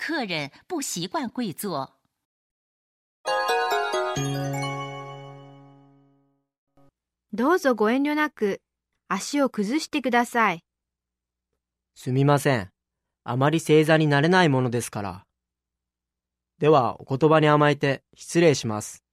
客人不习惯跪坐。どうぞご遠慮なく足を崩してください。すみません。あまり正座になれないものですから。では、お言葉に甘えて失礼します。